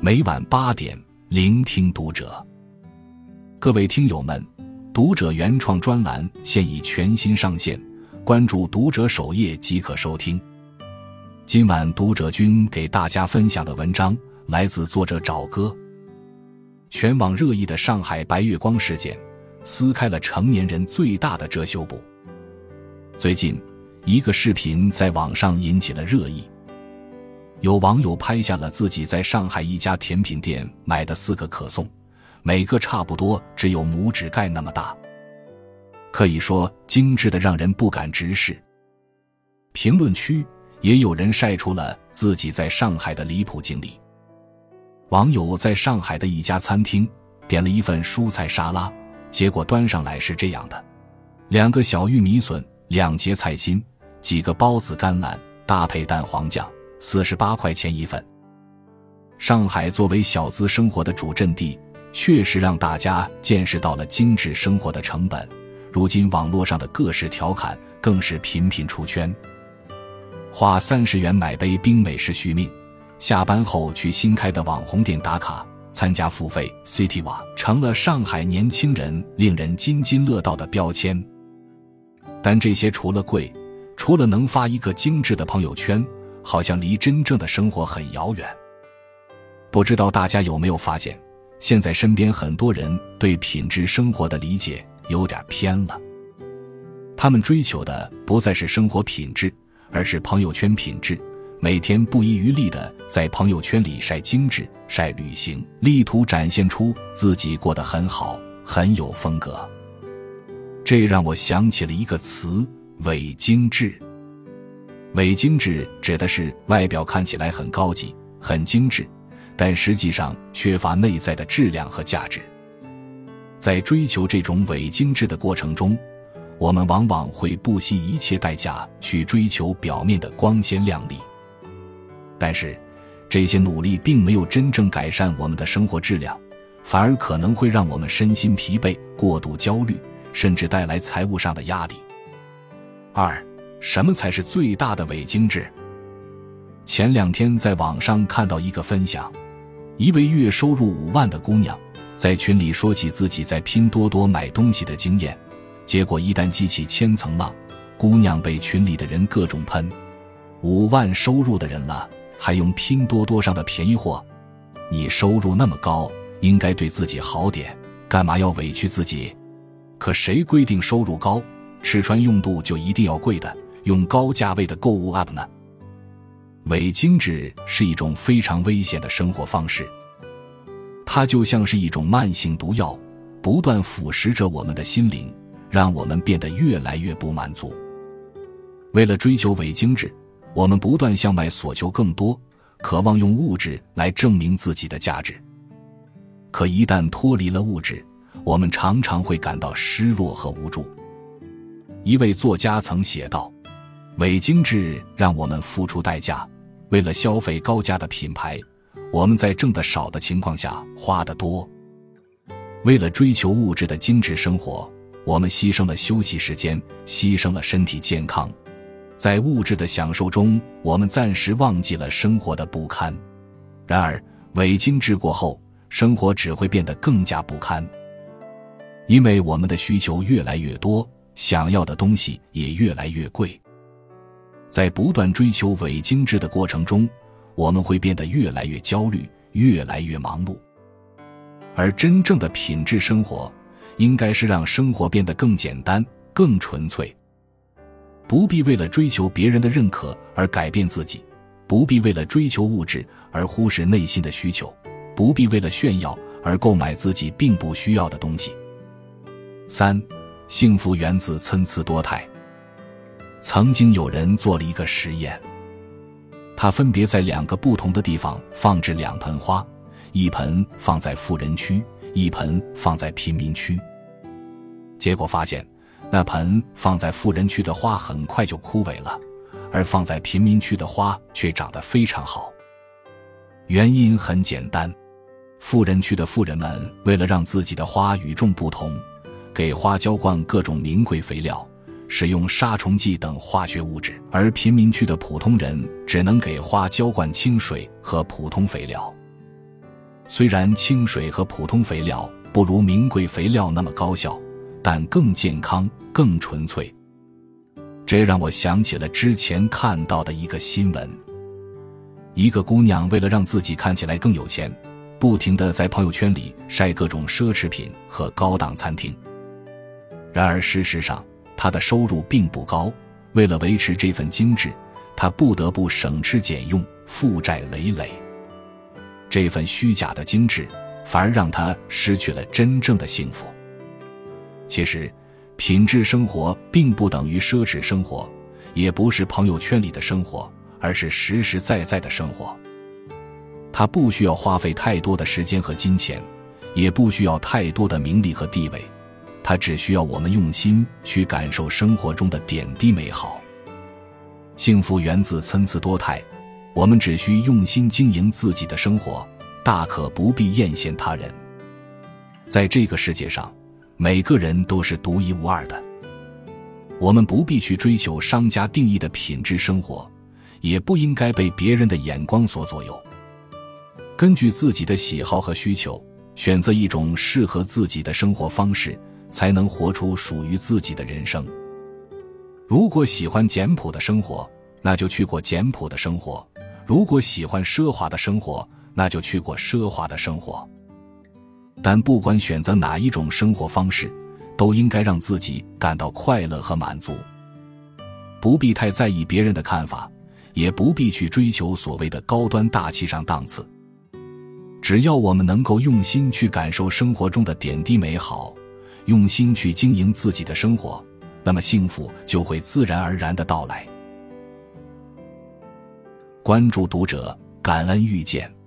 每晚八点，聆听读者。各位听友们，读者原创专栏现已全新上线，关注读者首页即可收听。今晚读者君给大家分享的文章来自作者找哥。全网热议的上海白月光事件，撕开了成年人最大的遮羞布。最近，一个视频在网上引起了热议。有网友拍下了自己在上海一家甜品店买的四个可颂，每个差不多只有拇指盖那么大，可以说精致的让人不敢直视。评论区也有人晒出了自己在上海的离谱经历。网友在上海的一家餐厅点了一份蔬菜沙拉，结果端上来是这样的：两个小玉米笋，两节菜心，几个包子甘蓝，搭配蛋黄酱。四十八块钱一份。上海作为小资生活的主阵地，确实让大家见识到了精致生活的成本。如今网络上的各式调侃更是频频出圈。花三十元买杯冰美式续命，下班后去新开的网红店打卡，参加付费 City 瓦，成了上海年轻人令人津津乐道的标签。但这些除了贵，除了能发一个精致的朋友圈。好像离真正的生活很遥远。不知道大家有没有发现，现在身边很多人对品质生活的理解有点偏了。他们追求的不再是生活品质，而是朋友圈品质。每天不遗余力的在朋友圈里晒精致、晒旅行，力图展现出自己过得很好、很有风格。这让我想起了一个词：伪精致。伪精致指的是外表看起来很高级、很精致，但实际上缺乏内在的质量和价值。在追求这种伪精致的过程中，我们往往会不惜一切代价去追求表面的光鲜亮丽。但是，这些努力并没有真正改善我们的生活质量，反而可能会让我们身心疲惫、过度焦虑，甚至带来财务上的压力。二。什么才是最大的伪精致？前两天在网上看到一个分享，一位月收入五万的姑娘在群里说起自己在拼多多买东西的经验，结果一旦激起千层浪，姑娘被群里的人各种喷。五万收入的人了，还用拼多多上的便宜货？你收入那么高，应该对自己好点，干嘛要委屈自己？可谁规定收入高，吃穿用度就一定要贵的？用高价位的购物 App 呢？伪精致是一种非常危险的生活方式，它就像是一种慢性毒药，不断腐蚀着我们的心灵，让我们变得越来越不满足。为了追求伪精致，我们不断向外索求更多，渴望用物质来证明自己的价值。可一旦脱离了物质，我们常常会感到失落和无助。一位作家曾写道。伪精致让我们付出代价，为了消费高价的品牌，我们在挣的少的情况下花的多。为了追求物质的精致生活，我们牺牲了休息时间，牺牲了身体健康，在物质的享受中，我们暂时忘记了生活的不堪。然而，伪精致过后，生活只会变得更加不堪，因为我们的需求越来越多，想要的东西也越来越贵。在不断追求伪精致的过程中，我们会变得越来越焦虑，越来越忙碌。而真正的品质生活，应该是让生活变得更简单、更纯粹。不必为了追求别人的认可而改变自己，不必为了追求物质而忽视内心的需求，不必为了炫耀而购买自己并不需要的东西。三，幸福源自参差多态。曾经有人做了一个实验，他分别在两个不同的地方放置两盆花，一盆放在富人区，一盆放在贫民区。结果发现，那盆放在富人区的花很快就枯萎了，而放在贫民区的花却长得非常好。原因很简单，富人区的富人们为了让自己的花与众不同，给花浇灌各种名贵肥料。使用杀虫剂等化学物质，而贫民区的普通人只能给花浇灌清水和普通肥料。虽然清水和普通肥料不如名贵肥料那么高效，但更健康、更纯粹。这让我想起了之前看到的一个新闻：一个姑娘为了让自己看起来更有钱，不停的在朋友圈里晒各种奢侈品和高档餐厅。然而事实上，他的收入并不高，为了维持这份精致，他不得不省吃俭用，负债累累。这份虚假的精致，反而让他失去了真正的幸福。其实，品质生活并不等于奢侈生活，也不是朋友圈里的生活，而是实实在在的生活。他不需要花费太多的时间和金钱，也不需要太多的名利和地位，他只需要我们用心去感受生活中的点滴美好。幸福源自参差多态。我们只需用心经营自己的生活，大可不必艳羡他人。在这个世界上，每个人都是独一无二的。我们不必去追求商家定义的品质生活，也不应该被别人的眼光所左右。根据自己的喜好和需求，选择一种适合自己的生活方式，才能活出属于自己的人生。如果喜欢简朴的生活，那就去过简朴的生活。如果喜欢奢华的生活，那就去过奢华的生活。但不管选择哪一种生活方式，都应该让自己感到快乐和满足。不必太在意别人的看法，也不必去追求所谓的高端大气上档次。只要我们能够用心去感受生活中的点滴美好，用心去经营自己的生活，那么幸福就会自然而然的到来。关注读者，感恩遇见。